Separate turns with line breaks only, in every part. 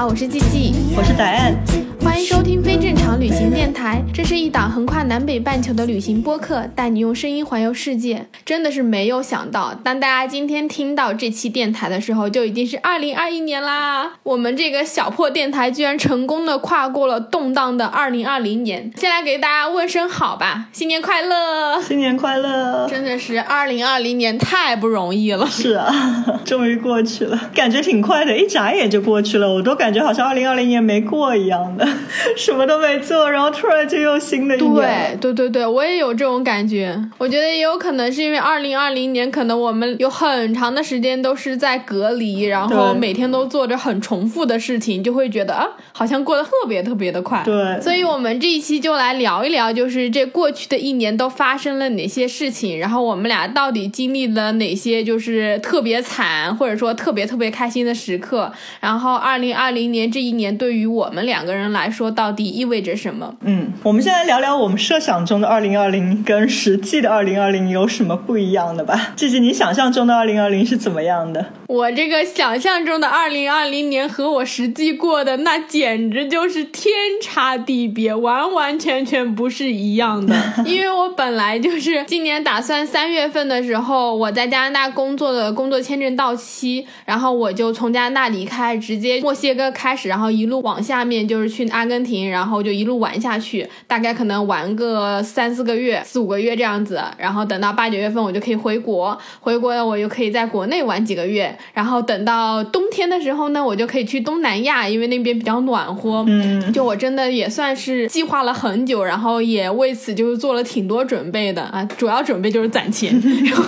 好，我是季季，
我是答案。
欢迎收听非正常旅行电台，这是一档横跨南北半球的旅行播客，带你用声音环游世界。真的是没有想到，当大家今天听到这期电台的时候，就已经是二零二一年啦。我们这个小破电台居然成功的跨过了动荡的二零二零年。先来给大家问声好吧，新年快乐！
新年快乐！
真的是二零二零年太不容易了。
是啊，终于过去了，感觉挺快的，一眨眼就过去了。我都感觉好像二零二零年没过一样的。什么都没做，然后突然就又新的一年。
对对对对，我也有这种感觉。我觉得也有可能是因为二零二零年，可能我们有很长的时间都是在隔离，然后每天都做着很重复的事情，就会觉得啊，好像过得特别特别的快。
对，
所以我们这一期就来聊一聊，就是这过去的一年都发生了哪些事情，然后我们俩到底经历了哪些就是特别惨，或者说特别特别开心的时刻。然后二零二零年这一年对于我们两个人来说，到底意味着什么？
嗯，我们先来聊聊我们设想中的二零二零跟实际的二零二零有什么不一样的吧。这是，你想象中的二零二零是怎么样的？
我这个想象中的二零二零年和我实际过的那简直就是天差地别，完完全全不是一样的。因为我本来就是今年打算三月份的时候，我在加拿大工作的工作签证到期，然后我就从加拿大离开，直接墨西哥开始，然后一路往下面就是去阿根廷。然后就一路玩下去，大概可能玩个三四个月、四五个月这样子。然后等到八九月份，我就可以回国。回国了，我又可以在国内玩几个月。然后等到冬天的时候呢，我就可以去东南亚，因为那边比较暖和。
嗯，
就我真的也算是计划了很久，然后也为此就是做了挺多准备的啊。主要准备就是攒钱。然后。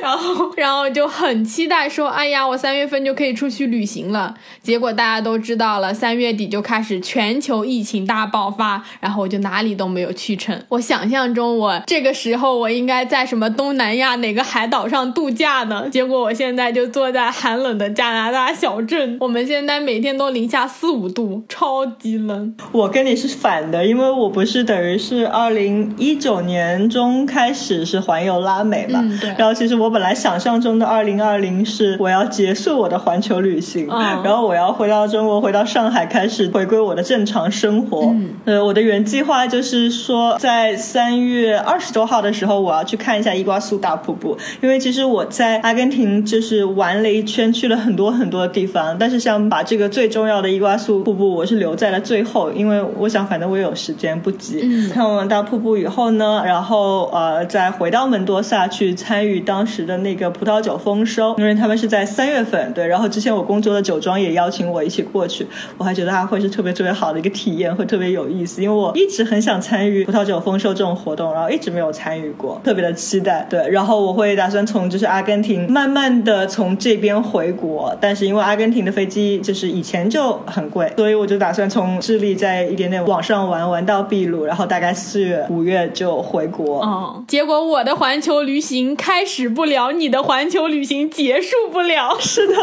然后，然后就很期待说，哎呀，我三月份就可以出去旅行了。结果大家都知道了，三月底就开始全球疫情大爆发，然后我就哪里都没有去成。我想象中，我这个时候我应该在什么东南亚哪个海岛上度假呢？结果我现在就坐在寒冷的加拿大小镇，我们现在每天都零下四五度，超级冷。
我跟你是反的，因为我不是等于是二零一九年中开始是环游拉美嘛，
对。
然后其实我。我本来想象中的二零二零是我要结束我的环球旅行，然后我要回到中国，回到上海，开始回归我的正常生活。呃，我的原计划就是说，在三月二十多号的时候，我要去看一下伊瓜苏大瀑布。因为其实我在阿根廷就是玩了一圈，去了很多很多的地方，但是想把这个最重要的伊瓜苏瀑布，我是留在了最后，因为我想反正我有时间不急。嗯看完大瀑布以后呢，然后呃，再回到门多萨去参与当时。的那个葡萄酒丰收，因为他们是在三月份，对。然后之前我工作的酒庄也邀请我一起过去，我还觉得他会是特别特别好的一个体验，会特别有意思。因为我一直很想参与葡萄酒丰收这种活动，然后一直没有参与过，特别的期待。对，然后我会打算从就是阿根廷慢慢的从这边回国，但是因为阿根廷的飞机就是以前就很贵，所以我就打算从智利再一点点往上玩，玩到秘鲁，然后大概四月五月就回国。
哦，结果我的环球旅行开始不。了你的环球旅行结束不了，
是的。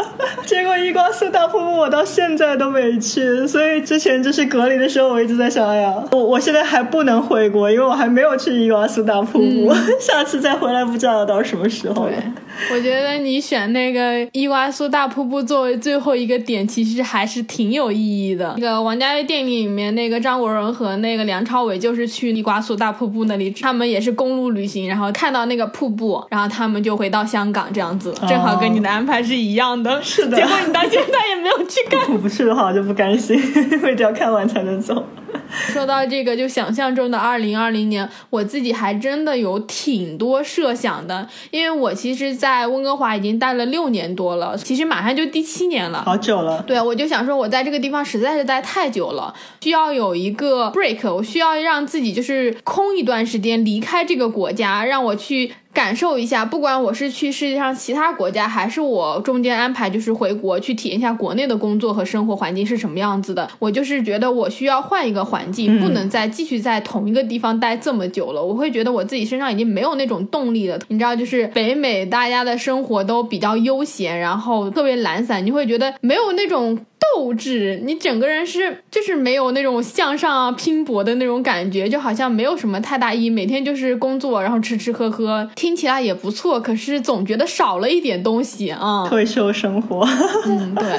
结果一瓜苏大瀑布我到现在都没去，所以之前就是隔离的时候，我一直在想，哎呀，我我现在还不能回国，因为我还没有去伊瓦苏大瀑布，下次再回来不知道到什么时候了。
我觉得你选那个伊瓜苏大瀑布作为最后一个点，其实还是挺有意义的。那个王家卫电影里面那个张国荣和那个梁朝伟就是去伊瓜苏大瀑布那里，他们也是公路旅行，然后看到那个瀑布，然后他们就回到香港这样子，正好跟你的安排是一样的。
是的。
结果你到现在也没有去看。
我不去的话我就不甘心，我一定要看完才能走。
说到这个，就想象中的二零二零年，我自己还真的有挺多设想的，因为我其实，在温哥华已经待了六年多了，其实马上就第七年了，
好久了。
对，我就想说，我在这个地方实在是待太久了，需要有一个 break，我需要让自己就是空一段时间，离开这个国家，让我去。感受一下，不管我是去世界上其他国家，还是我中间安排就是回国去体验一下国内的工作和生活环境是什么样子的。我就是觉得我需要换一个环境，不能再继续在同一个地方待这么久了。我会觉得我自己身上已经没有那种动力了。你知道，就是北美大家的生活都比较悠闲，然后特别懒散，你会觉得没有那种。斗志，你整个人是就是没有那种向上啊拼搏的那种感觉，就好像没有什么太大意义，每天就是工作，然后吃吃喝喝，听起来也不错，可是总觉得少了一点东西啊。
退休生活，
嗯，对，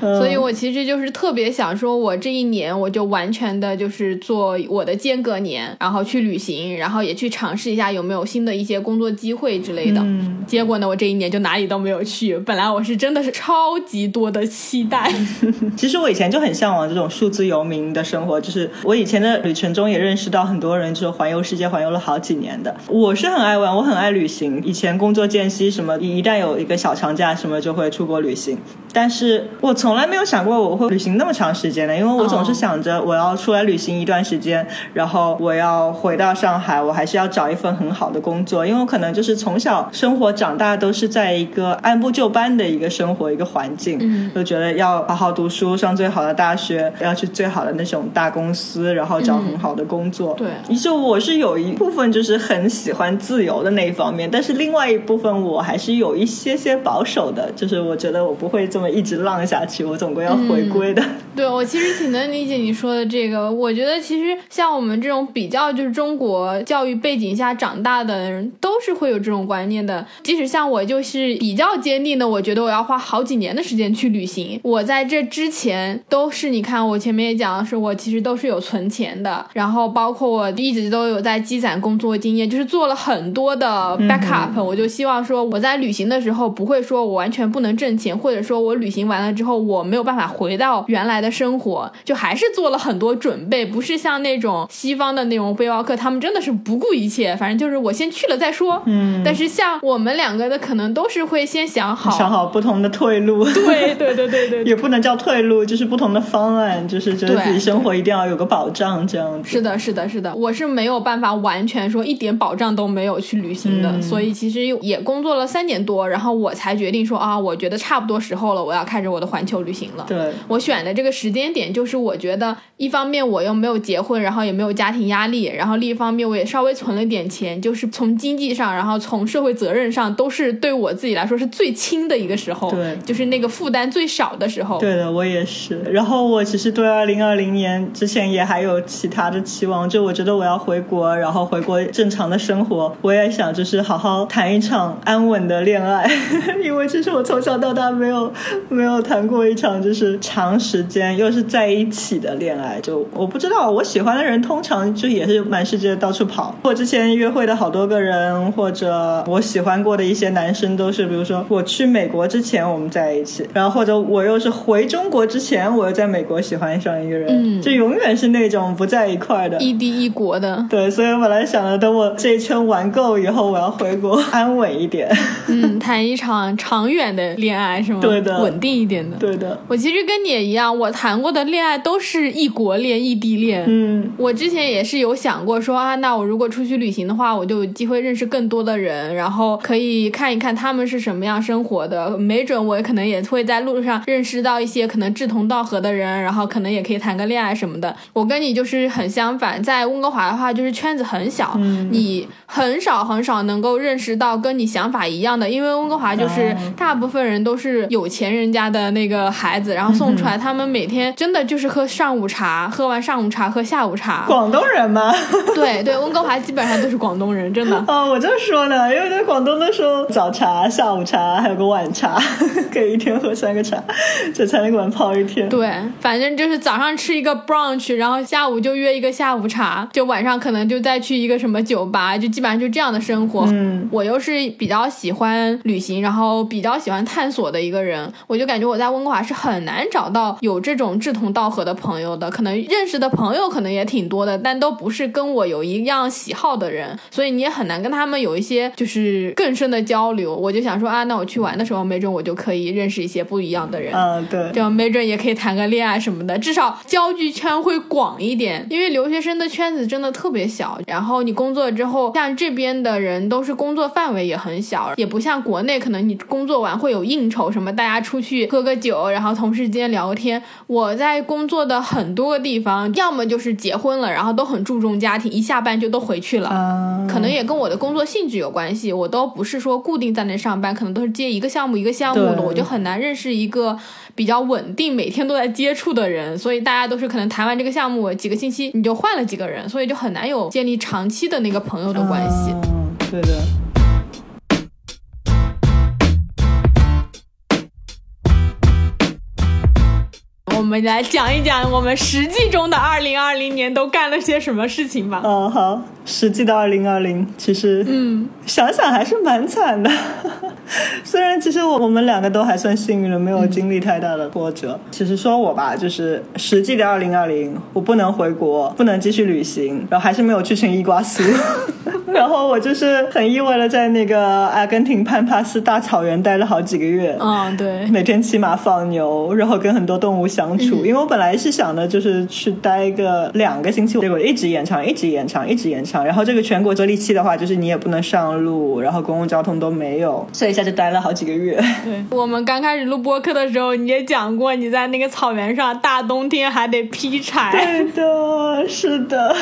所以我其实就是特别想说，我这一年我就完全的就是做我的间隔年，然后去旅行，然后也去尝试一下有没有新的一些工作机会之类的。
嗯，
结果呢，我这一年就哪里都没有去。本来我是真的是超级多的期待。
其实我以前就很向往这种数字游民的生活，就是我以前的旅程中也认识到很多人，就是环游世界，环游了好几年的。我是很爱玩，我很爱旅行。以前工作间隙什么，一旦有一个小长假什么，就会出国旅行。但是我从来没有想过我会旅行那么长时间的，因为我总是想着我要出来旅行一段时间，然后我要回到上海，我还是要找一份很好的工作，因为我可能就是从小生活长大都是在一个按部就班的一个生活一个环境，就觉得要好好读书。上最好的大学，要去最好的那种大公司，然后找很好的工作。
对，
于是我是有一部分就是很喜欢自由的那一方面，但是另外一部分我还是有一些些保守的，就是我觉得我不会这么一直浪下去，我总归要回归的。
对，我其实挺能理解你说的这个。我觉得其实像我们这种比较就是中国教育背景下长大的人，都是会有这种观念的。即使像我就是比较坚定的，我觉得我要花好几年的时间去旅行。我在这之前都是你看，我前面也讲的是，我其实都是有存钱的，然后包括我一直都有在积攒工作经验，就是做了很多的 backup。我就希望说我在旅行的时候不会说我完全不能挣钱，或者说我旅行完了之后我没有办法回到原来的生活，就还是做了很多准备，不是像那种西方的那种背包客，他们真的是不顾一切，反正就是我先去了再说。
嗯，
但是像我们两个的可能都是会先想好，
想好不同的退路。
对对对对对，
也不能叫退。路就是不同的方案，就是觉得自己生活一定要有个保障，这样子。
是的，是的，是的，我是没有办法完全说一点保障都没有去旅行的，所以其实也工作了三年多，然后我才决定说啊，我觉得差不多时候了，我要开始我的环球旅行了。
对，
我选的这个时间点就是我觉得一方面我又没有结婚，然后也没有家庭压力，然后另一方面我也稍微存了点钱，就是从经济上，然后从社会责任上都是对我自己来说是最轻的一个时候，
对，
就是那个负担最少的时候。
对的，我。也是，然后我其实对二零二零年之前也还有其他的期望，就我觉得我要回国，然后回国正常的生活，我也想就是好好谈一场安稳的恋爱，因为其实我从小到大没有没有谈过一场就是长时间又是在一起的恋爱，就我不知道我喜欢的人通常就也是满世界到处跑，我之前约会的好多个人，或者我喜欢过的一些男生都是，比如说我去美国之前我们在一起，然后或者我又是回中国。之前我又在美国喜欢上一个人，嗯就永远是那种不在一块的，
异地异国的。
对，所以我本来想着，等我这一圈玩够以后，我要回国安稳一点，
嗯，谈一场长远的恋爱是吗？
对的，
稳定一点的。
对的。
我其实跟你也一样，我谈过的恋爱都是异国恋、异地恋。
嗯，
我之前也是有想过说啊，那我如果出去旅行的话，我就有机会认识更多的人，然后可以看一看他们是什么样生活的，没准我可能也会在路上认识到一些可能。志同道合的人，然后可能也可以谈个恋爱什么的。我跟你就是很相反，在温哥华的话，就是圈子很小，你很少很少能够认识到跟你想法一样的。因为温哥华就是大部分人都是有钱人家的那个孩子，然后送出来，他们每天真的就是喝上午茶，喝完上午茶喝下午茶。
广东人吗？
对对，温哥华基本上都是广东人，真的。
哦，我就说呢，因为在广东的时候，早茶、下午茶还有个晚茶，可以一天喝三个茶，在餐馆泡。一天，
对，反正就是早上吃一个 brunch，然后下午就约一个下午茶，就晚上可能就再去一个什么酒吧，就基本上就这样的生活。
嗯，
我又是比较喜欢旅行，然后比较喜欢探索的一个人，我就感觉我在温哥华是很难找到有这种志同道合的朋友的，可能认识的朋友可能也挺多的，但都不是跟我有一样喜好的人，所以你也很难跟他们有一些就是更深的交流。我就想说啊，那我去玩的时候，没准我就可以认识一些不一样的人。
嗯，对。对，
就没准也可以谈个恋爱什么的，至少交际圈会广一点。因为留学生的圈子真的特别小，然后你工作之后，像这边的人都是工作范围也很小，也不像国内，可能你工作完会有应酬什么，大家出去喝个酒，然后同事之间聊个天。我在工作的很多个地方，要么就是结婚了，然后都很注重家庭，一下班就都回去了。可能也跟我的工作性质有关系，我都不是说固定在那上班，可能都是接一个项目一个项目的，我就很难认识一个比较稳定、每天都在接触的人。所以大家都是可能谈完这个项目几个星期，你就换了几个人，所以就很难有建立长期的那个朋友的关系。
嗯，对的。
我们来讲一讲我们实际中的二零二零年都干了些什么事情吧。
嗯，好，实际的二零二零，其实，嗯，想想还是蛮惨的。虽然其实我我们两个都还算幸运了，没有经历太大的波折。其实说我吧，就是实际的二零二零，我不能回国，不能继续旅行，然后还是没有去成伊瓜苏。然后我就是很意外的在那个阿根廷潘帕斯大草原待了好几个月。
嗯，对，
每天骑马放牛，然后跟很多动物相处。因为我本来是想的，就是去待个两个星期，结果一直延长，一直延长，一直延长。然后这个全国隔离期的话，就是你也不能上路，然后公共交通都没有，所以一下就待了好几个月。
对，我们刚开始录播客的时候，你也讲过，你在那个草原上大冬天还得劈柴。
对的，是的。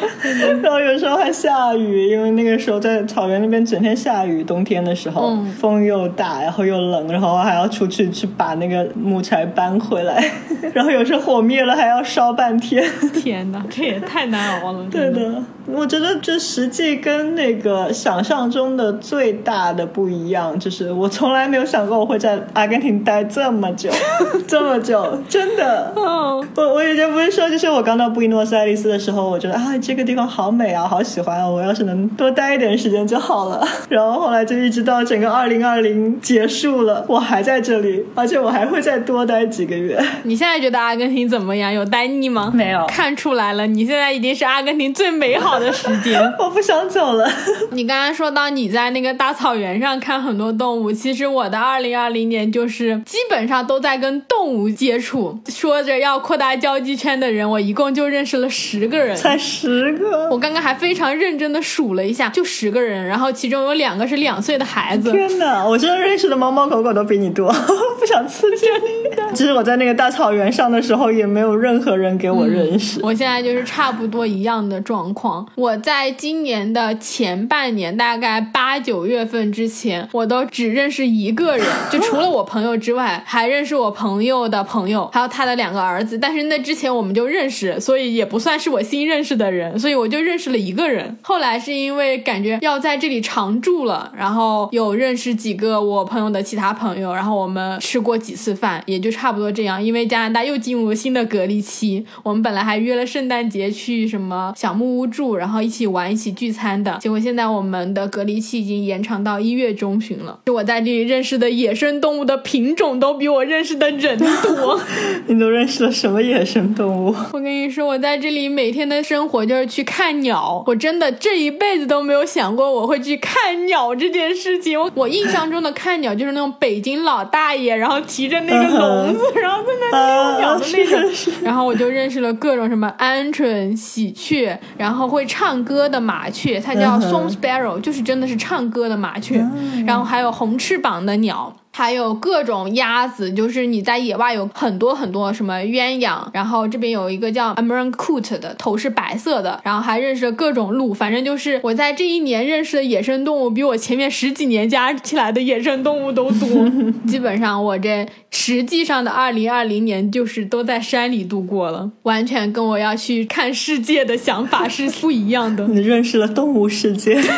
然后有时候还下雨。因为那个时候在草原那边整天下雨，冬天的时候风又大，然后又冷，然后还要出去去把那个木柴搬回来，然后有时候火灭了还要烧半天。
天哪，这也太难熬了。
对的，我觉得这实际跟那个想象中的最大的不一样，就是我从来没有想过我会在阿根廷待这么久，这么久，真的。我我以前不是说，就是我刚到布宜诺斯艾利斯的时候，我觉得啊，这个地方好美啊，好喜欢啊，我要是能。多待一点时间就好了，然后后来就一直到整个二零二零结束了，我还在这里，而且我还会再多待几个月。
你现在觉得阿根廷怎么样？有待腻吗？
没有，
看出来了，你现在已经是阿根廷最美好的时间。
我不想走了。
你刚刚说到你在那个大草原上看很多动物，其实我的二零二零年就是基本上都在跟动物接触。说着要扩大交际圈的人，我一共就认识了十个人，
才十个。
我刚刚还非常认真的数。了一下，就十个人，然后其中有两个是两岁的孩子。
天哪，我真的认识的猫猫狗狗都比你多，不想刺激你。其实我在那个大草原上的时候，也没有任何人给我认识。
我现在就是差不多一样的状况。我在今年的前半年，大概八九月份之前，我都只认识一个人，就除了我朋友之外，还认识我朋友的朋友，还有他的两个儿子。但是那之前我们就认识，所以也不算是我新认识的人，所以我就认识了一个人。后来是因为感觉要在这里常住了，然后有认识几个我朋友的其他朋友，然后我们吃过几次饭，也就差不多这样。因为加拿大又进入了新的隔离期，我们本来还约了圣诞节去什么小木屋住，然后一起玩、一起聚餐的。结果现在我们的隔离期已经延长到一月中旬了。就我在这里认识的野生动物的品种都比我认识的人多。
你都认识了什么野生动物？
我跟你说，我在这里每天的生活就是去看鸟。我真的这一辈子。都没有想过我会去看鸟这件事情。我我印象中的看鸟就是那种北京老大爷，然后提着那个笼子，然后在那遛鸟的那种。然后我就认识了各种什么鹌鹑、喜鹊，然后会唱歌的麻雀，它叫 song sparrow，就是真的是唱歌的麻雀。然后还有红翅膀的鸟。还有各种鸭子，就是你在野外有很多很多什么鸳鸯，然后这边有一个叫 American Coot 的头是白色的，然后还认识了各种鹿，反正就是我在这一年认识的野生动物比我前面十几年加起来的野生动物都多。基本上我这实际上的二零二零年就是都在山里度过了，完全跟我要去看世界的想法是不一样的。
你认识了动物世界。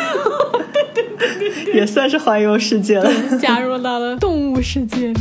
也算是环游世界了，
加入到了动物世界里。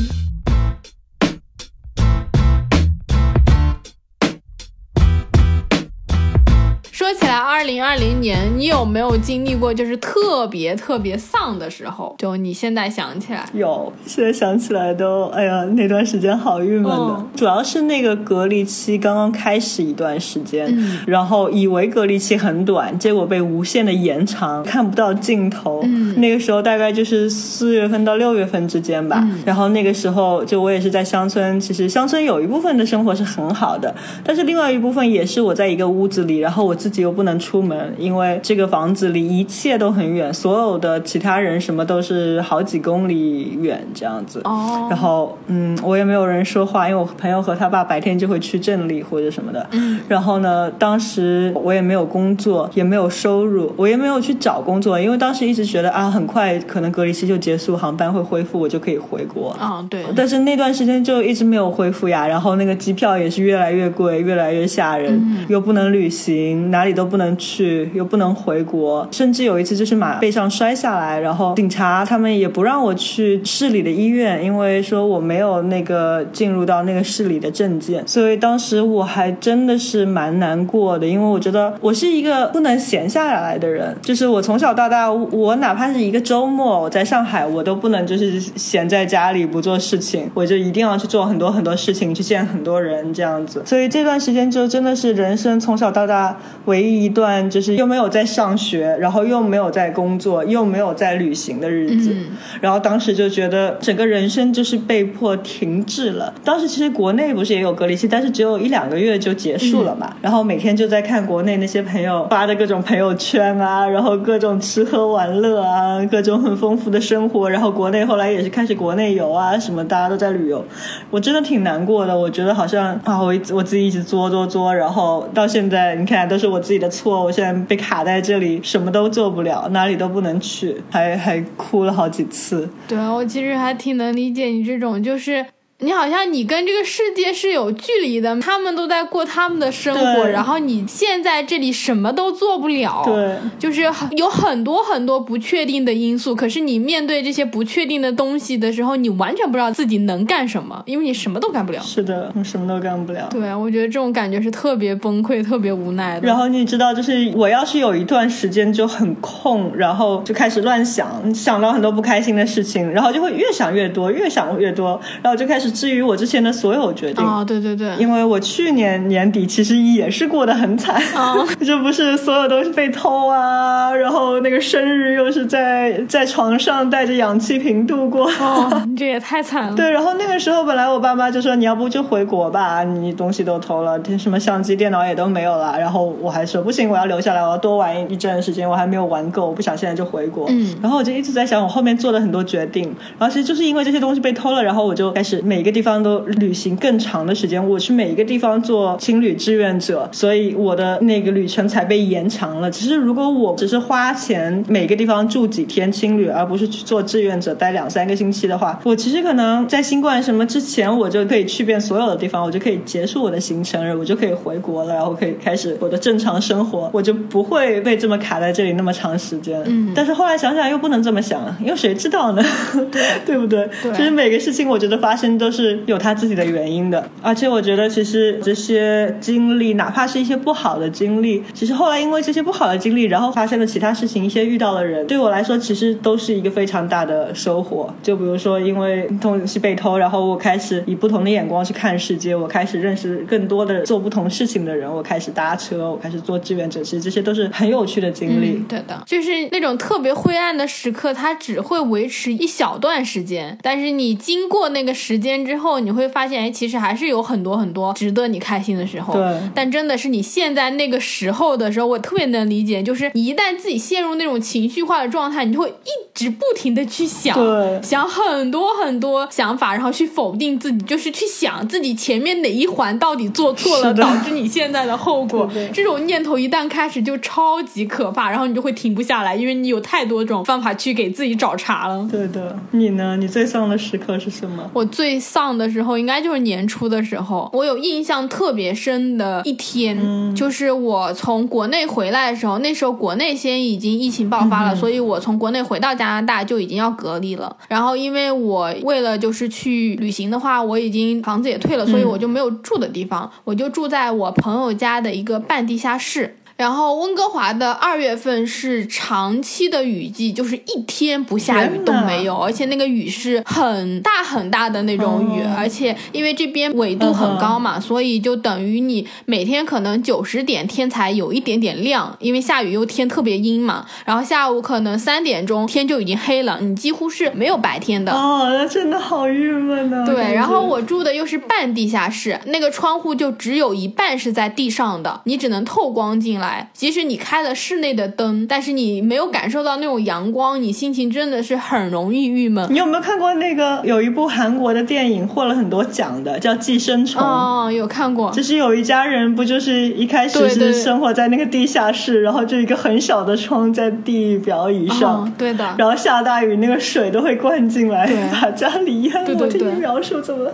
来，二零二零年你有没有经历过就是特别特别丧的时候？就你现在想起来，
有，现在想起来都，哎呀，那段时间好郁闷的。主要是那个隔离期刚刚开始一段时间，然后以为隔离期很短，结果被无限的延长，看不到尽头。那个时候大概就是四月份到六月份之间吧。然后那个时候就我也是在乡村，其实乡村有一部分的生活是很好的，但是另外一部分也是我在一个屋子里，然后我自己又不能出门，因为这个房子离一切都很远，所有的其他人什么都是好几公里远这样子。
哦。
然后嗯，我也没有人说话，因为我朋友和他爸白天就会去镇里或者什么的。
嗯。
然后呢，当时我也没有工作，也没有收入，我也没有去找工作，因为当时一直觉得啊，很快可能隔离期就结束，航班会恢复，我就可以回国。
啊，对。
但是那段时间就一直没有恢复呀，然后那个机票也是越来越贵，越来越吓人，又不能旅行，哪里都不不能去，又不能回国，甚至有一次就是马背上摔下来，然后警察他们也不让我去市里的医院，因为说我没有那个进入到那个市里的证件，所以当时我还真的是蛮难过的，因为我觉得我是一个不能闲下来的人，就是我从小到大，我哪怕是一个周末我在上海，我都不能就是闲在家里不做事情，我就一定要去做很多很多事情，去见很多人这样子。所以这段时间就真的是人生从小到大唯一一段，就是又没有在上学，然后又没有在工作，又没有在旅行的日子。然后当时就觉得整个人生就是被迫停滞了。当时其实国内不是也有隔离期，但是只有一两个月就结束了嘛。然后每天就在看国内那些朋友发的各种朋友圈啊，然后各种吃喝玩乐啊，各种很丰富的生活。然后国内后来也是开始国内游啊，什么大家都在旅游。我真的挺难过的，我觉得好像啊，我我自己一直作作作，然后到现在你看都是我自己的错，我现在被卡在这里，什么都做不了，哪里都不能去，还还哭了好几次。
对啊，我其实还挺能理解你这种，就是。你好像你跟这个世界是有距离的，他们都在过他们的生活，然后你现在这里什么都做不了，
对，
就是有很多很多不确定的因素。可是你面对这些不确定的东西的时候，你完全不知道自己能干什么，因为你什么都干不了。
是的，你什么都干不了。
对，我觉得这种感觉是特别崩溃、特别无奈的。
然后你知道，就是我要是有一段时间就很空，然后就开始乱想，想到很多不开心的事情，然后就会越想越多，越想越多，然后就开始。至于我之前的所有决定
啊，对对对，
因为我去年年底其实也是过得很惨，就不是所有东西被偷啊，然后那个生日又是在在床上带着氧气瓶度过，
哦，这也太惨了。
对，然后那个时候本来我爸妈就说你要不就回国吧，你东西都偷了，什么相机、电脑也都没有了。然后我还说不行，我要留下来，我要多玩一阵时间，我还没有玩够，我不想现在就回国。
嗯，
然后我就一直在想我后面做了很多决定，然后其实就是因为这些东西被偷了，然后我就开始每。每个地方都旅行更长的时间，我去每一个地方做青旅志愿者，所以我的那个旅程才被延长了。其实如果我只是花钱每个地方住几天青旅，而不是去做志愿者待两三个星期的话，我其实可能在新冠什么之前，我就可以去遍所有的地方，我就可以结束我的行程，我就可以回国了，然后可以开始我的正常生活，我就不会被这么卡在这里那么长时间。
嗯，
但是后来想想又不能这么想，因为谁知道呢？
对
对不对？
对，
其实每个事情我觉得发生都。都是有他自己的原因的，而且我觉得其实这些经历，哪怕是一些不好的经历，其实后来因为这些不好的经历，然后发生了其他事情，一些遇到的人，对我来说其实都是一个非常大的收获。就比如说，因为东西被偷，然后我开始以不同的眼光去看世界，我开始认识更多的做不同事情的人，我开始搭车，我开始做志愿者，其实这些都是很有趣的经历。
对的，就是那种特别灰暗的时刻，它只会维持一小段时间，但是你经过那个时间。之后你会发现，哎，其实还是有很多很多值得你开心的时候。
对。
但真的是你现在那个时候的时候，我特别能理解，就是你一旦自己陷入那种情绪化的状态，你就会一直不停的去想，想很多很多想法，然后去否定自己，就是去想自己前面哪一环到底做错了，导致你现在的后果。这种念头一旦开始，就超级可怕，然后你就会停不下来，因为你有太多种方法去给自己找茬了。
对的。你呢？你最丧的时刻是什么？
我最。丧的时候应该就是年初的时候，我有印象特别深的一天，就是我从国内回来的时候，那时候国内先已经疫情爆发了，所以我从国内回到加拿大就已经要隔离了。然后因为我为了就是去旅行的话，我已经房子也退了，所以我就没有住的地方，我就住在我朋友家的一个半地下室。然后温哥华的二月份是长期的雨季，就是一天不下雨都没有，而且那个雨是很大很大的那种雨，而且因为这边纬度很高嘛，所以就等于你每天可能九十点天才有一点点亮，因为下雨又天特别阴嘛，然后下午可能三点钟天就已经黑了，你几乎是没有白天的。
哦，那真的好郁闷啊。
对，然后我住的又是半地下室，那个窗户就只有一半是在地上的，你只能透光进来。即使你开了室内的灯，但是你没有感受到那种阳光，你心情真的是很容易郁闷。
你有没有看过那个有一部韩国的电影获了很多奖的，叫《寄生虫》？
哦，有看过。
就是有一家人，不就是一开始是生活在那个地下室，然后就一个很小的窗在地表以上，
对的。
然后下大雨，那个水都会灌进来，把家里淹。
我听
你。描述怎么，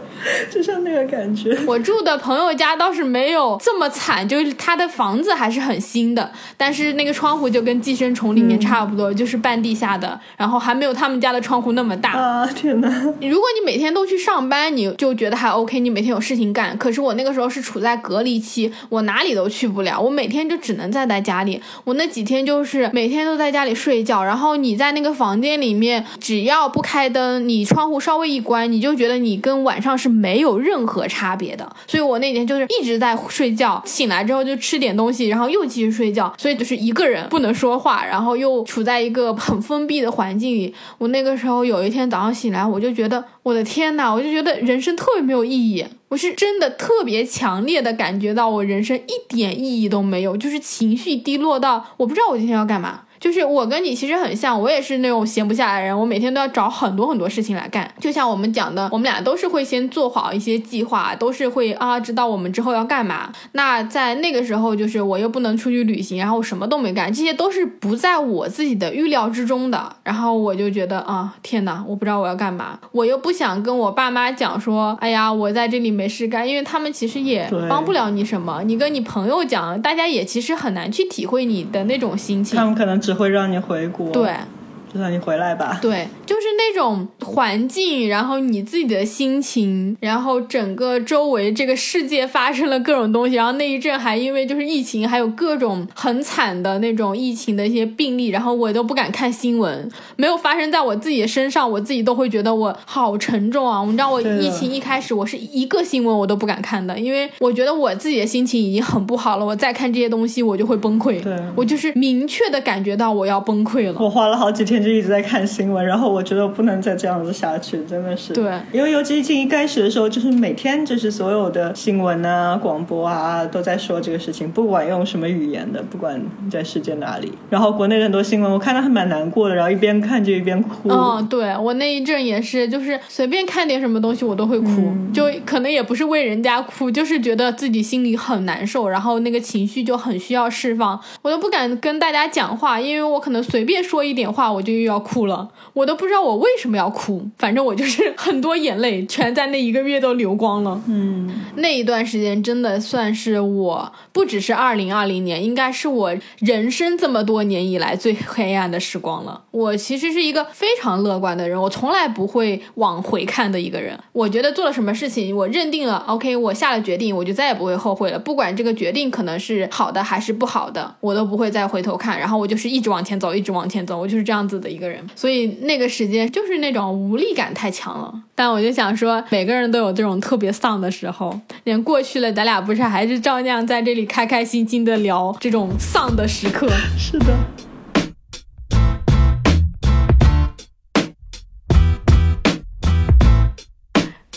就像那个感觉。
我住的朋友家倒是没有这么惨，就是他的房子还是很。新的，但是那个窗户就跟寄生虫里面差不多，就是半地下的，然后还没有他们家的窗户那么大
啊！天哪！
如果你每天都去上班，你就觉得还 OK，你每天有事情干。可是我那个时候是处在隔离期，我哪里都去不了，我每天就只能在在家里。我那几天就是每天都在家里睡觉，然后你在那个房间里面，只要不开灯，你窗户稍微一关，你就觉得你跟晚上是没有任何差别的。所以我那天就是一直在睡觉，醒来之后就吃点东西，然后又。继续睡觉，所以就是一个人不能说话，然后又处在一个很封闭的环境里。我那个时候有一天早上醒来，我就觉得我的天呐，我就觉得人生特别没有意义。我是真的特别强烈的感觉到我人生一点意义都没有，就是情绪低落到我不知道我今天要干嘛。就是我跟你其实很像，我也是那种闲不下来的人，我每天都要找很多很多事情来干。就像我们讲的，我们俩都是会先做好一些计划，都是会啊知道我们之后要干嘛。那在那个时候，就是我又不能出去旅行，然后我什么都没干，这些都是不在我自己的预料之中的。然后我就觉得啊，天哪，我不知道我要干嘛，我又不想跟我爸妈讲说，哎呀，我在这里没事干，因为他们其实也帮不了你什么。你跟你朋友讲，大家也其实很难去体会你的那种心情，
他们可能只。会让你回国。
对。
就让你回来吧。
对，就是那种环境，然后你自己的心情，然后整个周围这个世界发生了各种东西，然后那一阵还因为就是疫情，还有各种很惨的那种疫情的一些病例，然后我都不敢看新闻，没有发生在我自己的身上，我自己都会觉得我好沉重啊！你知道我疫情一开始，我是一个新闻我都不敢看的，因为我觉得我自己的心情已经很不好了，我再看这些东西我就会崩溃。
对，
我就是明确的感觉到我要崩溃了。
我花了好几天。就一直在看新闻，然后我觉得我不能再这样子下去，真的是。
对，
因为尤其疫情一开始的时候，就是每天就是所有的新闻啊、广播啊都在说这个事情，不管用什么语言的，不管在世界哪里。然后国内很多新闻，我看到还蛮难过的，然后一边看就一边哭。
嗯，对我那一阵也是，就是随便看点什么东西我都会哭，就可能也不是为人家哭，就是觉得自己心里很难受，然后那个情绪就很需要释放，我都不敢跟大家讲话，因为我可能随便说一点话我就。又要哭了，我都不知道我为什么要哭，反正我就是很多眼泪全在那一个月都流光了。
嗯，
那一段时间真的算是我不只是二零二零年，应该是我人生这么多年以来最黑暗的时光了。我其实是一个非常乐观的人，我从来不会往回看的一个人。我觉得做了什么事情，我认定了，OK，我下了决定，我就再也不会后悔了。不管这个决定可能是好的还是不好的，我都不会再回头看。然后我就是一直往前走，一直往前走，我就是这样子。的一个人，所以那个时间就是那种无力感太强了。但我就想说，每个人都有这种特别丧的时候。连过去了，咱俩不是还是照样在这里开开心心的聊这种丧的时刻？
是的。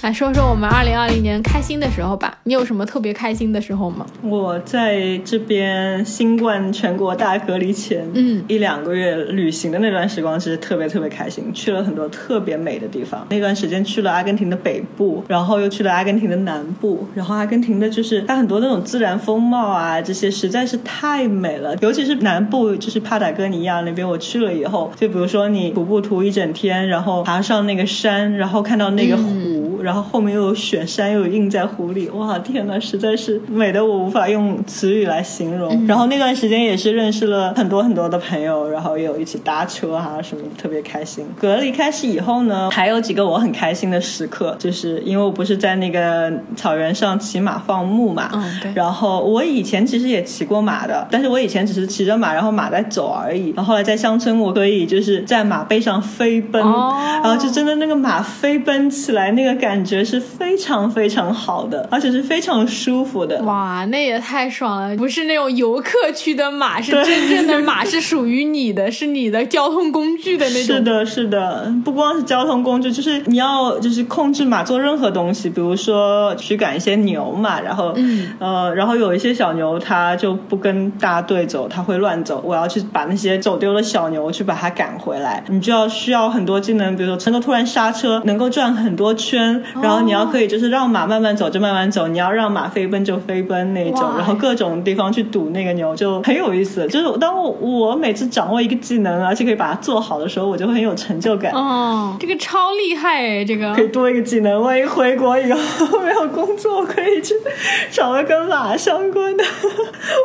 来说说我们二零二零年开心的时候吧，你有什么特别开心的时候吗？
我在这边新冠全国大隔离前，
嗯，
一两个月旅行的那段时光，其实特别特别开心，去了很多特别美的地方。那段时间去了阿根廷的北部，然后又去了阿根廷的南部，然后阿根廷的就是它很多那种自然风貌啊，这些实在是太美了。尤其是南部，就是帕塔哥尼亚那边，我去了以后，就比如说你徒步徒一整天，然后爬上那个山，然后看到那个湖。湖，然后后面又有雪山，又有映在湖里，哇，天呐，实在是美的我无法用词语来形容。然后那段时间也是认识了很多很多的朋友，然后也有一起搭车啊什么，特别开心。隔离开始以后呢，还有几个我很开心的时刻，就是因为我不是在那个草原上骑马放牧嘛，
嗯，对。
然后我以前其实也骑过马的，但是我以前只是骑着马，然后马在走而已。然后后来在乡村，我可以就是在马背上飞奔，然后就真的那个马飞奔起来，那个感觉是非常非常好的，而且是非常舒服的。
哇，那也太爽了！不是那种游客区的马，是真正的马，是属于你的，是你的交通工具的那
种。是的，是的，不光是交通工具，就是你要就是控制马做任何东西，比如说驱赶一些牛嘛，然后呃，然后有一些小牛它就不跟大队走，它会乱走，我要去把那些走丢的小牛去把它赶回来，你就要需要很多技能，比如说能够突然刹车，能够转很多圈，然后你要可以就是让马慢慢走就慢慢走，你要让马飞奔就飞奔那种，然后各种地方去堵那个牛就很有意思。就是当我我每次掌握一个技能，而且可以把它做好的时候，我就会很有成就感。
哦，这个超厉害哎，这个
可以多一个技能，万一回国以后 没有工作，可以去找个跟马相关的，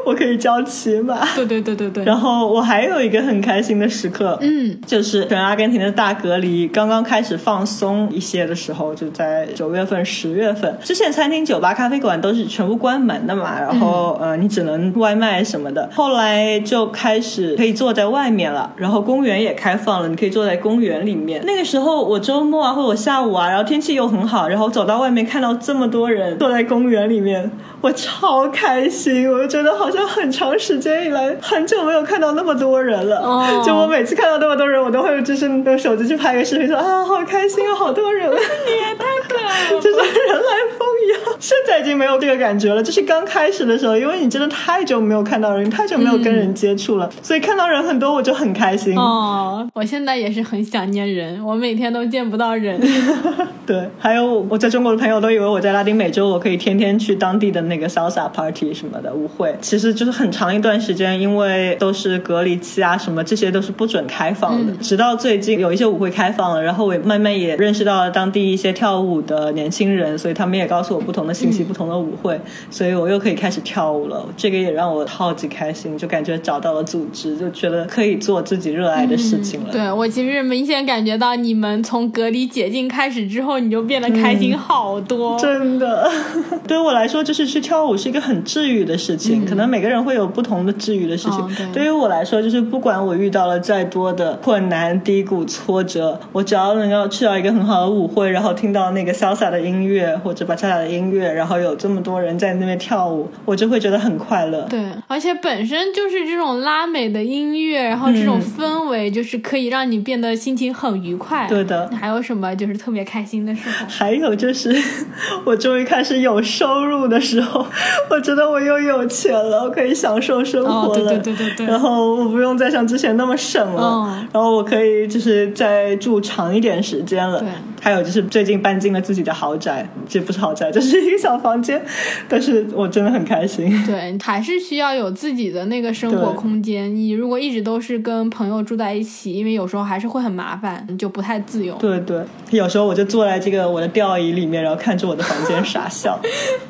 我可以教骑马。
对对对对对。
然后我还有一个很开心的时刻，
嗯，
就是全阿根廷的大隔离刚刚开始放松一些的时候，就在九月份、十月份，之前餐厅、酒吧、咖啡馆都是全部关门的嘛，然后呃，你只能外卖什么的。后来就开始可以坐在外面了，然后公园也开放了，你可以坐在公园里面。那个时候我周末啊，或者我下午啊，然后天气又很好，然后走到外面看到这么多人坐在公园里面，我超开心，我就觉得好像很长时间以来很久没有看到那么多人了。
哦，
就我每次看到那么多人，我都会就是用手机去拍个视频，说啊，好开心啊，好多人，你
也太可爱了，
就是人来疯一样。现在已经没有这个感觉了，就是刚开始的时候，因为你真的太久没有看到人，太久没有跟人接触了，所以看到人很多，我就很开心。
哦，我现在也是很想念人，我每天都见不到人。
对，还有我在中国的朋友都以为我在拉丁美洲，我可以天天去当地的那个 salsa party 什么的舞会，其实就是很长一段时间，因为都是隔离期啊，什么这些都是不准开放的。直到最近有一些舞会开放了，然后我慢慢也认识到了当地一些跳舞的年轻人，所以他们也告诉我不同的信息、不同的舞会，所以我又可以开始跳舞了。这个也让我超级开心，就感觉找到了组织，就觉得可以做自己热爱的事情了。
对我其实明显感觉到，你们从隔离解禁开始之后，你就变得开心好多。
真的，对于我来说，就是去跳舞是一个很治愈的事情。可能每个人会有不同的治愈的事情。对于我来说，就是不管我遇到了再多的困难、低谷、挫折，我只要能够去到一个很好的舞会，然后听到那个 salsa 的音乐或者 bachata 的音乐，然后有这么多人在那边跳舞，我就会觉得很快乐。
对，而且本身就是这种拉美的音乐，然后这种氛围，就是可以让你变得心情很愉快。
对的。
还有什么就是特别开心的时候？
还有就是 我终于开始有收入的时候，我觉得我又有钱了，我可以享受生活了。
对对对对对。
然后我不用再像之前那么省了，然后我可以就是再住长一点时间了。
对。
还有就是最近搬进了自己的豪宅，这不是豪宅，这是一个小房间，但是我真的很开心。
对，还是需要有自己的那个生活空间。你如果一直都是跟朋友住在一起，因为有时候还是会很麻烦，就不太自由。
对对，有时候我就坐在这个我的吊椅里面，然后看着我的房间傻笑，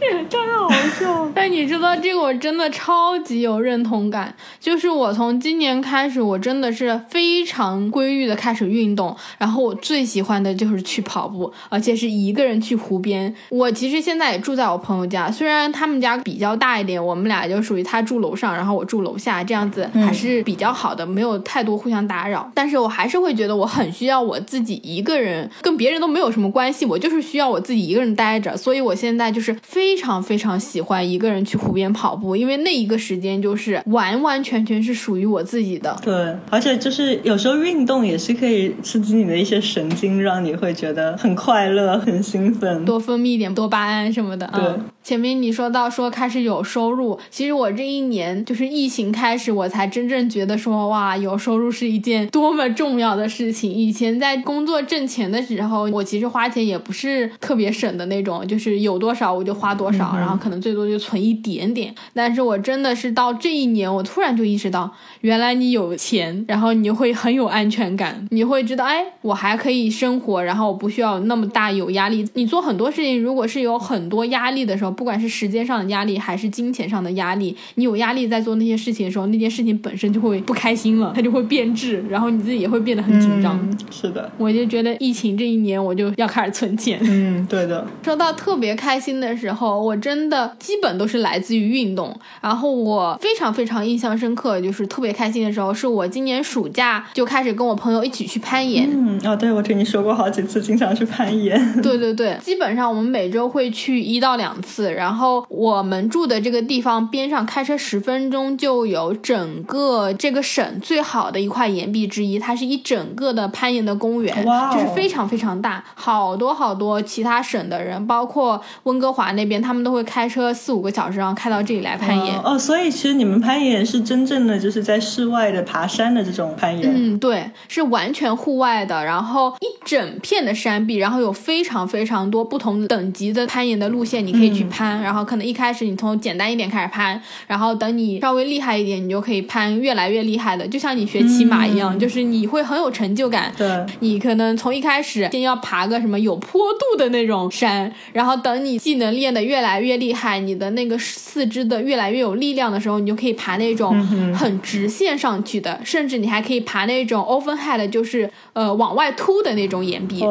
这 个真好笑。但你知道这个我真的超级有认同感，就是我从今年开始，我真的是非常规律的开始运动，然后我最喜欢的就是去。跑步，而且是一个人去湖边。我其实现在也住在我朋友家，虽然他们家比较大一点，我们俩就属于他住楼上，然后我住楼下，这样子还是比较好的，没有太多互相打扰。但是我还是会觉得我很需要我自己一个人，跟别人都没有什么关系，我就是需要我自己一个人待着。所以我现在就是非常非常喜欢一个人去湖边跑步，因为那一个时间就是完完全全是属于我自己的。
对，而且就是有时候运动也是可以刺激你的一些神经，让你会觉得。很快乐，很兴奋，
多分泌一点多巴胺什么的。
对，
其前面你说到说开始有收入，其实我这一年就是疫情开始，我才真正觉得说哇，有收入是一件多么重要的事情。以前在工作挣钱的时候，我其实花钱也不是特别省的那种，就是有多少我就花多少，然后可能最多就存一点点。但是我真的是到这一年，我突然就意识到，原来你有钱，然后你会很有安全感，你会知道，哎，我还可以生活，然后我不需要那么大有压力。你做很多事情，如果是有很多压力的时候，不管是时间上的压力还是金钱上的压力，你有压力在做那些事情的时候，那件事情本身就会不开心了，它就会变质，然后你自己也会变得很紧张。
是的，
我就觉得疫情这一年我就要开始存钱。
嗯，对的。
说到特别开心的时候，我真的基本都是来自于运动。然后我非常非常印象深刻，就是特别开心的时候，是我今年暑假就开始跟我朋友一起去攀岩。
嗯，哦，对，我听你说过好几次，经常去攀岩。
对对对，基本上我们每周会去一到两次。然后我们住的这个地方边上开车十分钟就有整个这个省最好的一块岩壁之一，它是一整个的攀岩的公园，就是非常非常大，好多好多其他省的人，包括温哥华那边，他们都会开车四五个小时，然后开到这里来攀岩。
哦，所以其实你们攀岩是真正的就是在室外的爬山的这种攀岩。
嗯，对，是完全户外的，然后一整片的山壁，然后有非常非常多不同等级的攀岩的路线，你可以去攀。然后可能一开始你从简单一点开始攀，然后等你稍微厉害一点，你就可以攀越来越厉害的，就像你学骑马一样，就是你会很有成就感。
对，
你可能从一开始先要爬个什么有坡度的那种山，然后等你技能练得越来越厉害，你的那个四肢的越来越有力量的时候，你就可以爬那种很直线上去的，甚至你还可以爬那种 open head，就是呃往外凸的那种岩壁。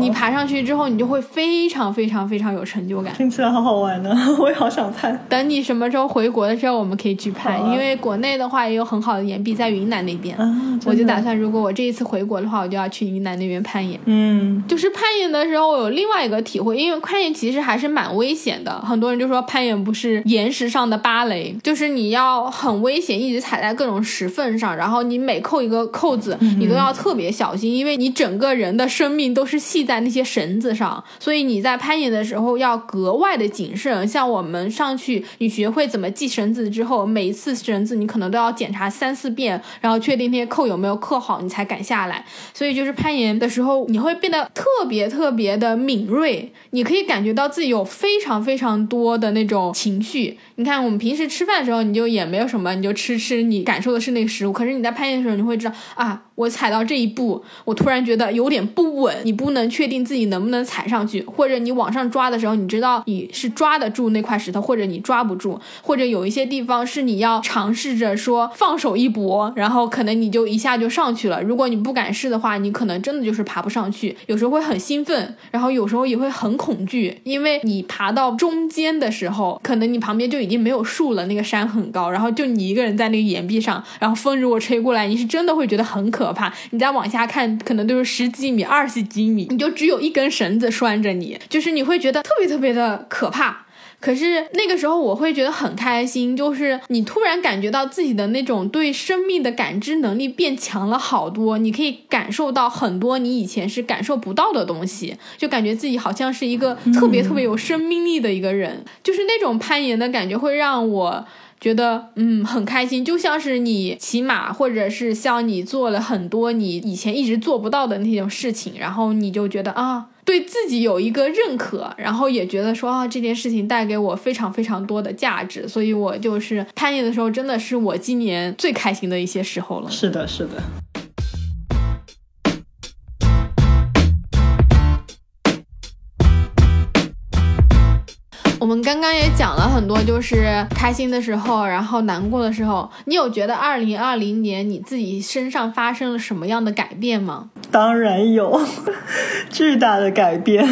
你爬上去之后，你就会非常非常非常有成就感。
听起来好好玩呢，我也好想攀。
等你什么时候回国的时候，我们可以去攀，因为国内的话也有很好的岩壁在云南那边。我就打算，如果我这一次回国的话，我就要去云南那边攀岩。
嗯，
就是攀岩的时候，我有另外一个体会，因为攀岩其实还是蛮危险的。很多人就说攀岩不是岩石上的芭蕾，就是你要很危险，一直踩在各种石缝上，然后你每扣一个扣子，你都要特别小心，因为你整个人的生命都是是系在那些绳子上，所以你在攀岩的时候要格外的谨慎。像我们上去，你学会怎么系绳子之后，每一次绳子你可能都要检查三四遍，然后确定那些扣有没有扣好，你才敢下来。所以就是攀岩的时候，你会变得特别特别的敏锐，你可以感觉到自己有非常非常多的那种情绪。你看，我们平时吃饭的时候，你就也没有什么，你就吃吃，你感受的是那个食物。可是你在攀岩的时候，你会知道啊，我踩到这一步，我突然觉得有点不稳，你不不能确定自己能不能踩上去，或者你往上抓的时候，你知道你是抓得住那块石头，或者你抓不住，或者有一些地方是你要尝试着说放手一搏，然后可能你就一下就上去了。如果你不敢试的话，你可能真的就是爬不上去。有时候会很兴奋，然后有时候也会很恐惧，因为你爬到中间的时候，可能你旁边就已经没有树了，那个山很高，然后就你一个人在那个岩壁上，然后风如果吹过来，你是真的会觉得很可怕。你再往下看，可能都是十几米、二十几米，你。就只有一根绳子拴着你，就是你会觉得特别特别的可怕。可是那个时候我会觉得很开心，就是你突然感觉到自己的那种对生命的感知能力变强了好多，你可以感受到很多你以前是感受不到的东西，就感觉自己好像是一个特别特别有生命力的一个人，就是那种攀岩的感觉会让我觉得嗯很开心，就像是你骑马，或者是像你做了很多你以前一直做不到的那种事情，然后你就觉得啊。对自己有一个认可，然后也觉得说啊，这件事情带给我非常非常多的价值，所以我就是攀岩的时候，真的是我今年最开心的一些时候了。
是的，是的。
我们刚刚也讲了很多，就是开心的时候，然后难过的时候，你有觉得二零二零年你自己身上发生了什么样的改变吗？
当然有，巨大的改变。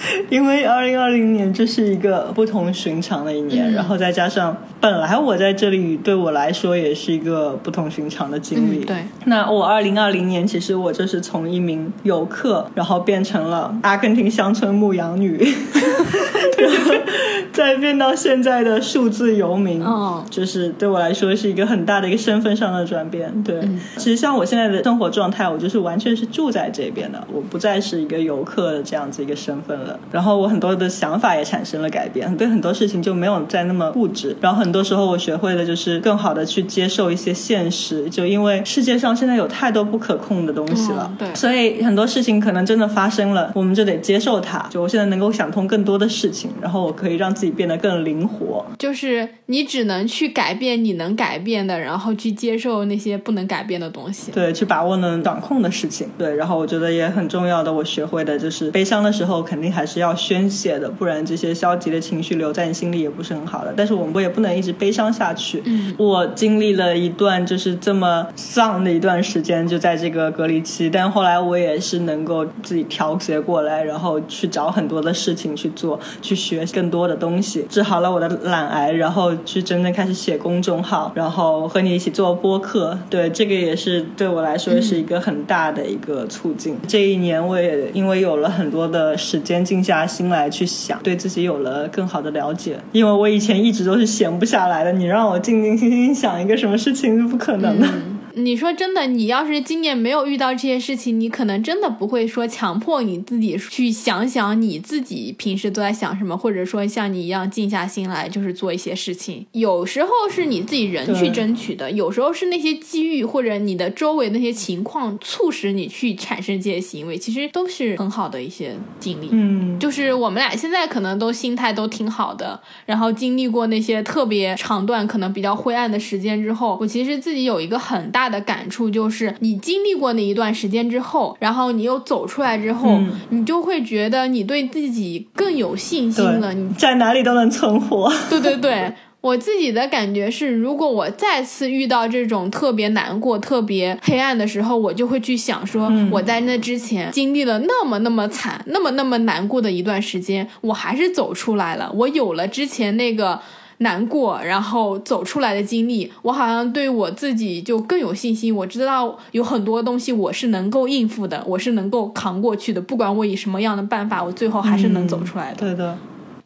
因为二零二零年这是一个不同寻常的一年，然后再加上本来我在这里对我来说也是一个不同寻常的经历。
对，
那我二零二零年其实我就是从一名游客，然后变成了阿根廷乡村牧羊女，然后再变到现在的数字游民。
哦，
就是对我来说是一个很大的一个身份上的转变。对，其实像我现在的生活状态，我就是完全是住在这边的，我不再是一个游客的这样子一个身份了。了，然后我很多的想法也产生了改变，对很多事情就没有再那么固执。然后很多时候我学会了就是更好的去接受一些现实，就因为世界上现在有太多不可控的东西了，
对，
所以很多事情可能真的发生了，我们就得接受它。就我现在能够想通更多的事情，然后我可以让自己变得更灵活。
就是你只能去改变你能改变的，然后去接受那些不能改变的东西。
对，去把握能掌控的事情。对，然后我觉得也很重要的，我学会的就是悲伤的时候肯定还是要宣泄的，不然这些消极的情绪留在你心里也不是很好的。但是我们也不能一直悲伤下去。
嗯，
我经历了一段就是这么丧的一段时间，就在这个隔离期，但后来我也是能够自己调节过来，然后去找很多的事情去做，去学更多的东西，治好了我的懒癌，然后去真正开始写公众号，然后和你一起做播客。对，这个也是对我来说是一个很大的一个促进。这一年我也因为有了很多的时间静下心来去想，对自己有了更好的了解。因为我以前一直都是闲不下来的，你让我静静心心想一个什么事情是不可能的。
你说真的，你要是今年没有遇到这些事情，你可能真的不会说强迫你自己去想想你自己平时都在想什么，或者说像你一样静下心来就是做一些事情。有时候是你自己人去争取的，有时候是那些机遇或者你的周围那些情况促使你去产生这些行为，其实都是很好的一些经历。
嗯，
就是我们俩现在可能都心态都挺好的，然后经历过那些特别长段可能比较灰暗的时间之后，我其实自己有一个很大。的感触就是，你经历过那一段时间之后，然后你又走出来之后，你就会觉得你对自己更有信心了。你
在哪里都能存活。
对对对，我自己的感觉是，如果我再次遇到这种特别难过、特别黑暗的时候，我就会去想说，我在那之前经历了那么那么惨、那么那么难过的一段时间，我还是走出来了。我有了之前那个。难过，然后走出来的经历，我好像对我自己就更有信心。我知道有很多东西我是能够应付的，我是能够扛过去的。不管我以什么样的办法，我最后还是能走出来的。
对的。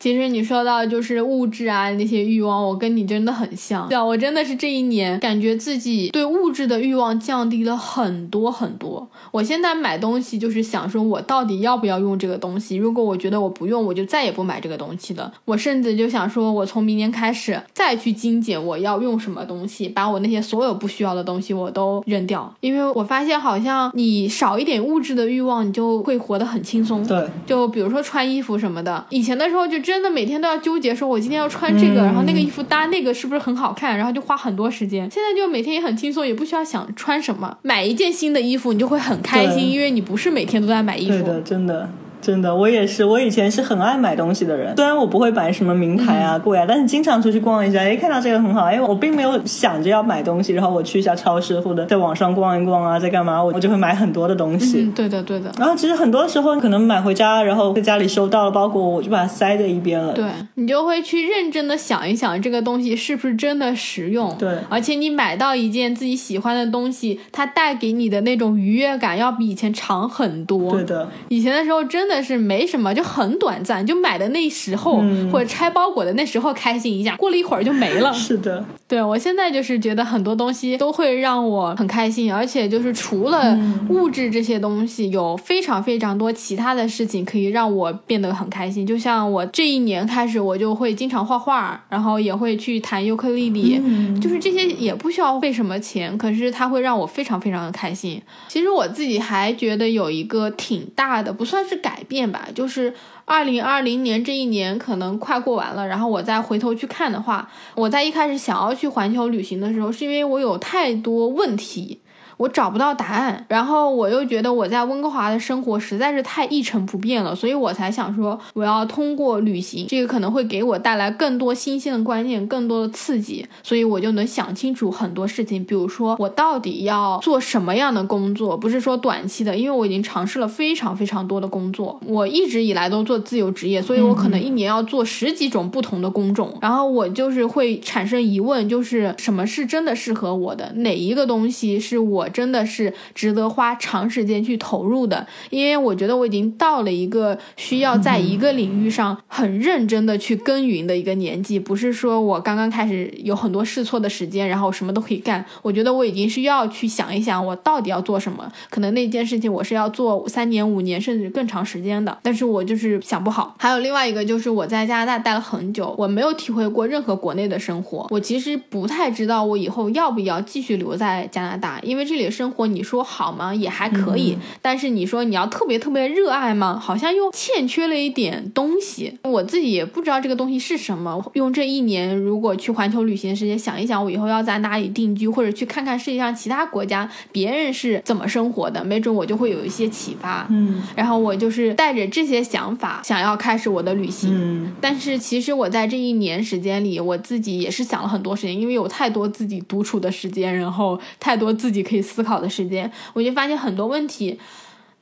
其实你说到就是物质啊那些欲望，我跟你真的很像。对啊，我真的是这一年感觉自己对物质的欲望降低了很多很多。我现在买东西就是想说，我到底要不要用这个东西？如果我觉得我不用，我就再也不买这个东西了。我甚至就想说，我从明年开始再去精简我要用什么东西，把我那些所有不需要的东西我都扔掉。因为我发现好像你少一点物质的欲望，你就会活得很轻松。
对，
就比如说穿衣服什么的，以前的时候就真。真的每天都要纠结，说我今天要穿这个，然后那个衣服搭那个是不是很好看，然后就花很多时间。现在就每天也很轻松，也不需要想穿什么，买一件新的衣服，你就会很开心，因为你不是每天都在买衣服。
对的，真的。真的，我也是。我以前是很爱买东西的人，虽然我不会买什么名牌啊、贵啊，但是经常出去逛一下，哎，看到这个很好，哎，我并没有想着要买东西，然后我去一下超市或者在网上逛一逛啊，在干嘛，我我就会买很多的东西。
对的，对的。
然后其实很多时候可能买回家，然后在家里收到了包裹，我就把它塞在一边了。
对，你就会去认真的想一想，这个东西是不是真的实用？
对，
而且你买到一件自己喜欢的东西，它带给你的那种愉悦感要比以前长很多。
对的，
以前的时候真的是没什么。就很短暂，就买的那时候或者拆包裹的那时候开心一下，过了一会儿就没了。
是的，
对我现在就是觉得很多东西都会让我很开心，而且就是除了物质这些东西，有非常非常多其他的事情可以让我变得很开心。就像我这一年开始，我就会经常画画，然后也会去弹尤克里里，就是这些也不需要费什么钱，可是它会让我非常非常的开心。其实我自己还觉得有一个挺大的，不算是改变吧，就是。二零二零年这一年可能快过完了，然后我再回头去看的话，我在一开始想要去环球旅行的时候，是因为我有太多问题。我找不到答案，然后我又觉得我在温哥华的生活实在是太一成不变了，所以我才想说我要通过旅行，这个可能会给我带来更多新鲜的观念，更多的刺激，所以我就能想清楚很多事情。比如说我到底要做什么样的工作，不是说短期的，因为我已经尝试了非常非常多的工作，我一直以来都做自由职业，所以我可能一年要做十几种不同的工种，然后我就是会产生疑问，就是什么是真的适合我的，哪一个东西是我。真的是值得花长时间去投入的，因为我觉得我已经到了一个需要在一个领域上很认真的去耕耘的一个年纪，不是说我刚刚开始有很多试错的时间，然后什么都可以干。我觉得我已经是要去想一想，我到底要做什么。可能那件事情我是要做三年、五年，甚至更长时间的，但是我就是想不好。还有另外一个就是我在加拿大待了很久，我没有体会过任何国内的生活，我其实不太知道我以后要不要继续留在加拿大，因为这里的生活你说好吗？也还可以，但是你说你要特别特别热爱吗？好像又欠缺了一点东西。我自己也不知道这个东西是什么。用这一年，如果去环球旅行的时间想一想，我以后要在哪里定居，或者去看看世界上其他国家别人是怎么生活的，没准我就会有一些启发。
嗯，
然后我就是带着这些想法，想要开始我的旅行。
嗯，
但是其实我在这一年时间里，我自己也是想了很多时间，因为有太多自己独处的时间，然后太多自己可以思考的时间，我就发现很多问题，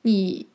你。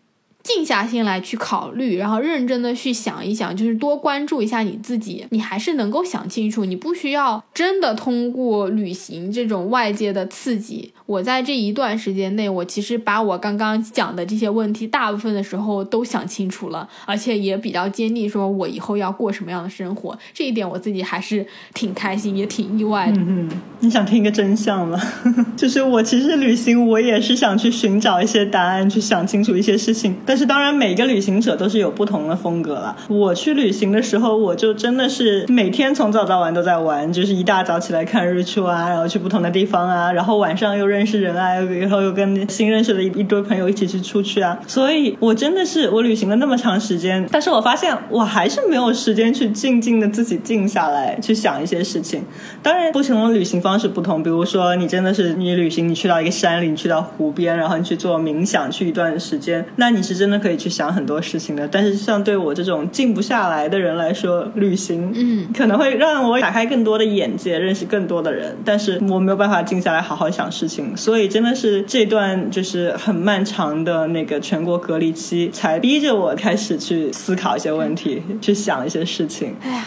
静下心来去考虑，然后认真的去想一想，就是多关注一下你自己，你还是能够想清楚。你不需要真的通过旅行这种外界的刺激。我在这一段时间内，我其实把我刚刚讲的这些问题，大部分的时候都想清楚了，而且也比较坚定，说我以后要过什么样的生活。这一点我自己还是挺开心，也挺意外的。
嗯你想听一个真相吗？就是我其实旅行，我也是想去寻找一些答案，去想清楚一些事情，但。但是当然，每个旅行者都是有不同的风格了。我去旅行的时候，我就真的是每天从早到晚都在玩，就是一大早起来看日出啊，然后去不同的地方啊，然后晚上又认识人啊，然后又跟新认识的一一堆朋友一起去出去啊。所以我真的是我旅行了那么长时间，但是我发现我还是没有时间去静静的自己静下来去想一些事情。当然，不同的旅行方式不同，比如说你真的是你旅行，你去到一个山里，你去到湖边，然后你去做冥想，去一段时间，那你是真。真的可以去想很多事情的，但是像对我这种静不下来的人来说，旅行
嗯
可能会让我打开更多的眼界，认识更多的人，但是我没有办法静下来好好想事情，所以真的是这段就是很漫长的那个全国隔离期，才逼着我开始去思考一些问题，去想一些事情。
哎呀，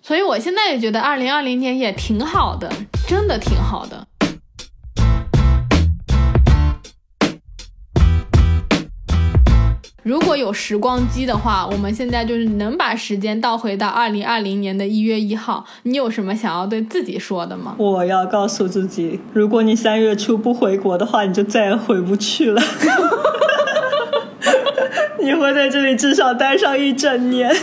所以我现在也觉得二零二零年也挺好的，真的挺好的。如果有时光机的话，我们现在就是能把时间倒回到二零二零年的一月一号。你有什么想要对自己说的吗？
我要告诉自己，如果你三月初不回国的话，你就再也回不去了。你会在这里至少待上一整年。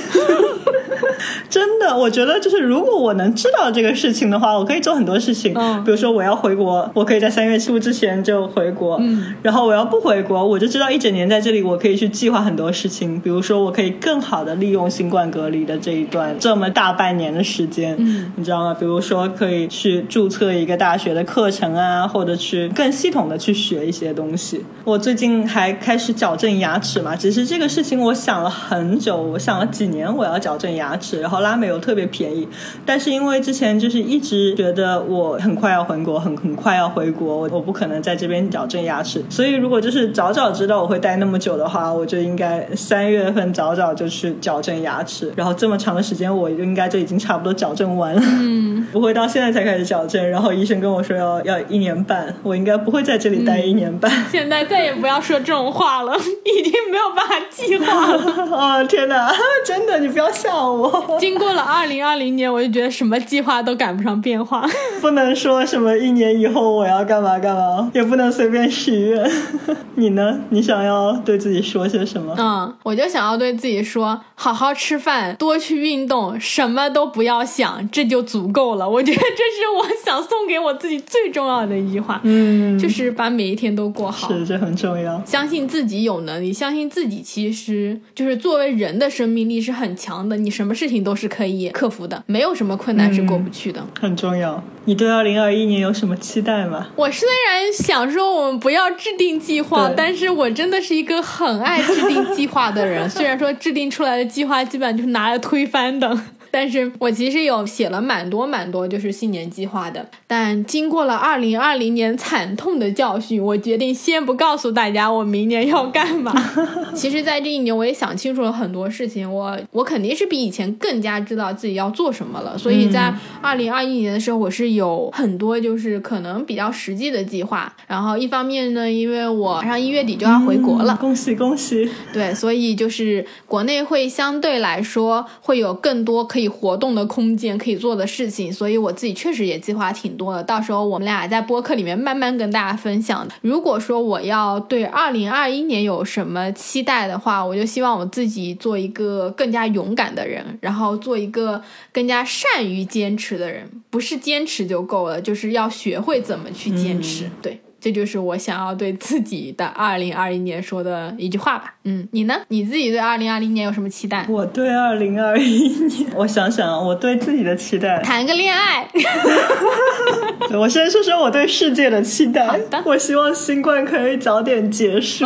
真的，我觉得就是如果我能知道这个事情的话，我可以做很多事情。
嗯，
比如说我要回国，我可以在三月初之前就回国。
嗯，
然后我要不回国，我就知道一整年在这里，我可以去计划很多事情。比如说，我可以更好的利用新冠隔离的这一段这么大半年的时间。
嗯，
你知道吗？比如说，可以去注册一个大学的课程啊，或者去更系统的去学一些东西。我最近还开始矫正牙齿嘛，其实这个事情我想了很久，我想了几年，我要矫正牙齿，然后。拉美又特别便宜，但是因为之前就是一直觉得我很快要回国，很很快要回国，我我不可能在这边矫正牙齿，所以如果就是早早知道我会待那么久的话，我就应该三月份早早就去矫正牙齿，然后这么长的时间，我就应该就已经差不多矫正完了，
嗯，
不会到现在才开始矫正，然后医生跟我说要要一年半，我应该不会在这里待一年半。
现在再也不要说这种话了，已经没有办法计划了。
哦天哪，真的，你不要吓我。
经过了二零二零年，我就觉得什么计划都赶不上变化。
不能说什么一年以后我要干嘛干嘛，也不能随便许愿。你呢？你想要对自己说些什么？
嗯，我就想要对自己说，好好吃饭，多去运动，什么都不要想，这就足够了。我觉得这是我想送给我自己最重要的一句话。
嗯，
就是把每一天都过好。
是，这很重要。
相信自己有能力，相信自己其实就是作为人的生命力是很强的，你什么事情都是可以。克服的，没有什么困难是过不去的，
很重要。你对二零二一年有什么期待吗？
我虽然想说我们不要制定计划，但是我真的是一个很爱制定计划的人。虽然说制定出来的计划基本上就是拿来推翻的。但是我其实有写了蛮多蛮多，就是新年计划的。但经过了二零二零年惨痛的教训，我决定先不告诉大家我明年要干嘛。其实，在这一年，我也想清楚了很多事情。我我肯定是比以前更加知道自己要做什么了。所以在二零二一年的时候，我是有很多就是可能比较实际的计划。然后一方面呢，因为我马上一月底就要回国了，
恭喜恭喜！
对，所以就是国内会相对来说会有更多可以活动的空间，可以做的事情。所以我自己确实也计划挺多的。到时候我们俩在播客里面慢慢跟大家分享。如果说我要对二零二一年有什么期待的话，我就希望我自己做一个更加勇敢的人，然后做一个更加善于坚持的人。不是坚持就够了，就是要学会怎么去坚持。对。这就是我想要对自己的二零二一年说的一句话吧。嗯，你呢？你自己对二零二零年有什么期待？
我对二零二一年，我想想，我对自己的期待，
谈个恋爱。
我先说说我对世界的期待。我希望新冠可以早点结束，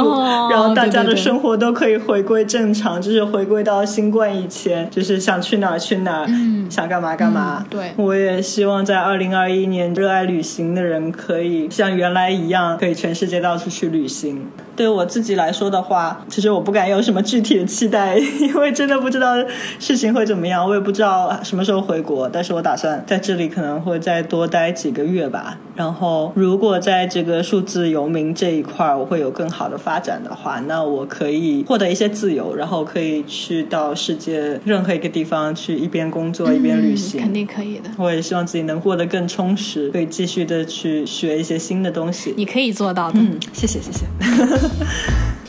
然后大家的生活都可以回归正常，就是回归到新冠以前，就是想去哪儿去哪儿，想干嘛干嘛。
对，
我也希望在二零二一年，热爱旅行的人可以像原来一样，可以全世界到处去旅行。对我自己来说的话，其实我不敢有什么具体的期待，因为真的不知道事情会怎么样，我也不知道什么时候回国。但是我打算在这里可能会再多待几个月吧。然后，如果在这个数字游民这一块我会有更好的发展的话，那我可以获得一些自由，然后可以去到世界任何一个地方去一边工作一边旅行，
肯定可以的。
我也希望自己能过得更充实，可以继续的去学一些新的东西。
你可以做到的。
嗯，谢谢，谢谢。Yeah.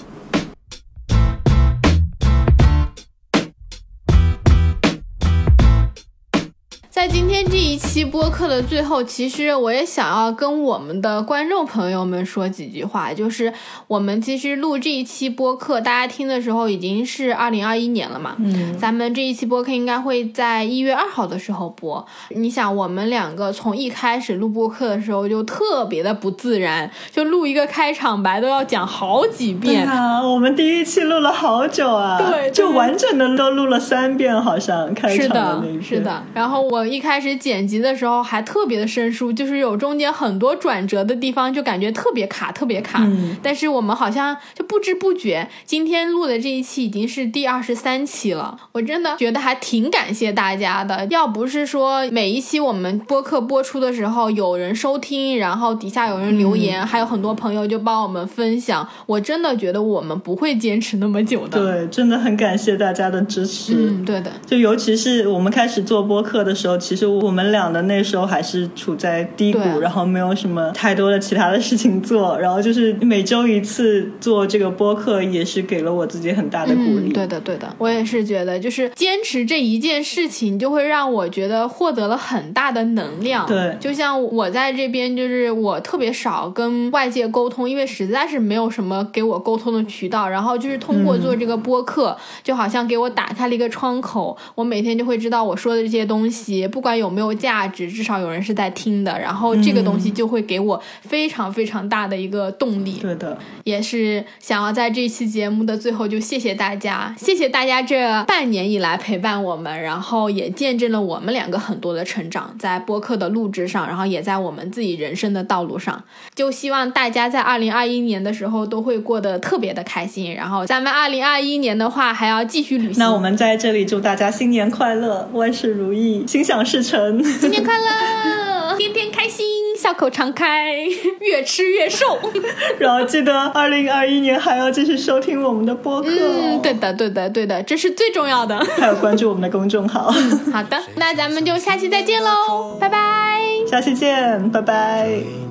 在今天这一期播客的最后，其实我也想要跟我们的观众朋友们说几句话。就是我们其实录这一期播客，大家听的时候已经是二零二一年了嘛。
嗯。
咱们这一期播客应该会在一月二号的时候播。你想，我们两个从一开始录播客的时候就特别的不自然，就录一个开场白都要讲好几遍。
啊，我们第一期录了好久啊。
对。
就完整的都录了三遍，好像开场
的
那
是的。然后我。一开始剪辑的时候还特别的生疏，就是有中间很多转折的地方，就感觉特别卡，特别卡。
嗯。
但是我们好像就不知不觉，今天录的这一期已经是第二十三期了。我真的觉得还挺感谢大家的。要不是说每一期我们播客播出的时候有人收听，然后底下有人留言，还有很多朋友就帮我们分享，我真的觉得我们不会坚持那么久的。
对，真的很感谢大家的支持。
嗯，对的。
就尤其是我们开始做播客的时候。其实我们俩的那时候还是处在低谷，然后没有什么太多的其他的事情做，然后就是每周一次做这个播客，也是给了我自己很大的鼓励。
对的，对的，我也是觉得，就是坚持这一件事情，就会让我觉得获得了很大的能量。
对，
就像我在这边，就是我特别少跟外界沟通，因为实在是没有什么给我沟通的渠道。然后就是通过做这个播客，就好像给我打开了一个窗口，我每天就会知道我说的这些东西。不管有没有价值，至少有人是在听的，然后这个东西就会给我非常非常大的一个动力。
对的，
也是想要在这期节目的最后就谢谢大家，谢谢大家这半年以来陪伴我们，然后也见证了我们两个很多的成长，在播客的录制上，然后也在我们自己人生的道路上。就希望大家在二零二一年的时候都会过得特别的开心，然后咱们二零二一年的话还要继续旅行。
那我们在这里祝大家新年快乐，万事如意，心想事成。
新年快乐，天天开心，笑口常开，越吃越瘦。
然后记得二零二一年还要继续收听我们的播客。
嗯，对的，对的，对的，这是最重要的。
还有关注我们的公众号。
好的，那咱们就下期再见喽，拜拜。
下期见，拜拜。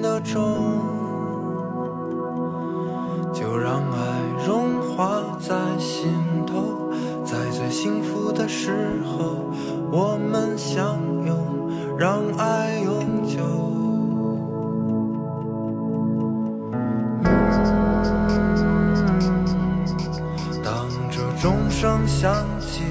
的钟？就让爱融化在心头，在最幸福的时候，我们相拥，让爱永久。当这钟声响起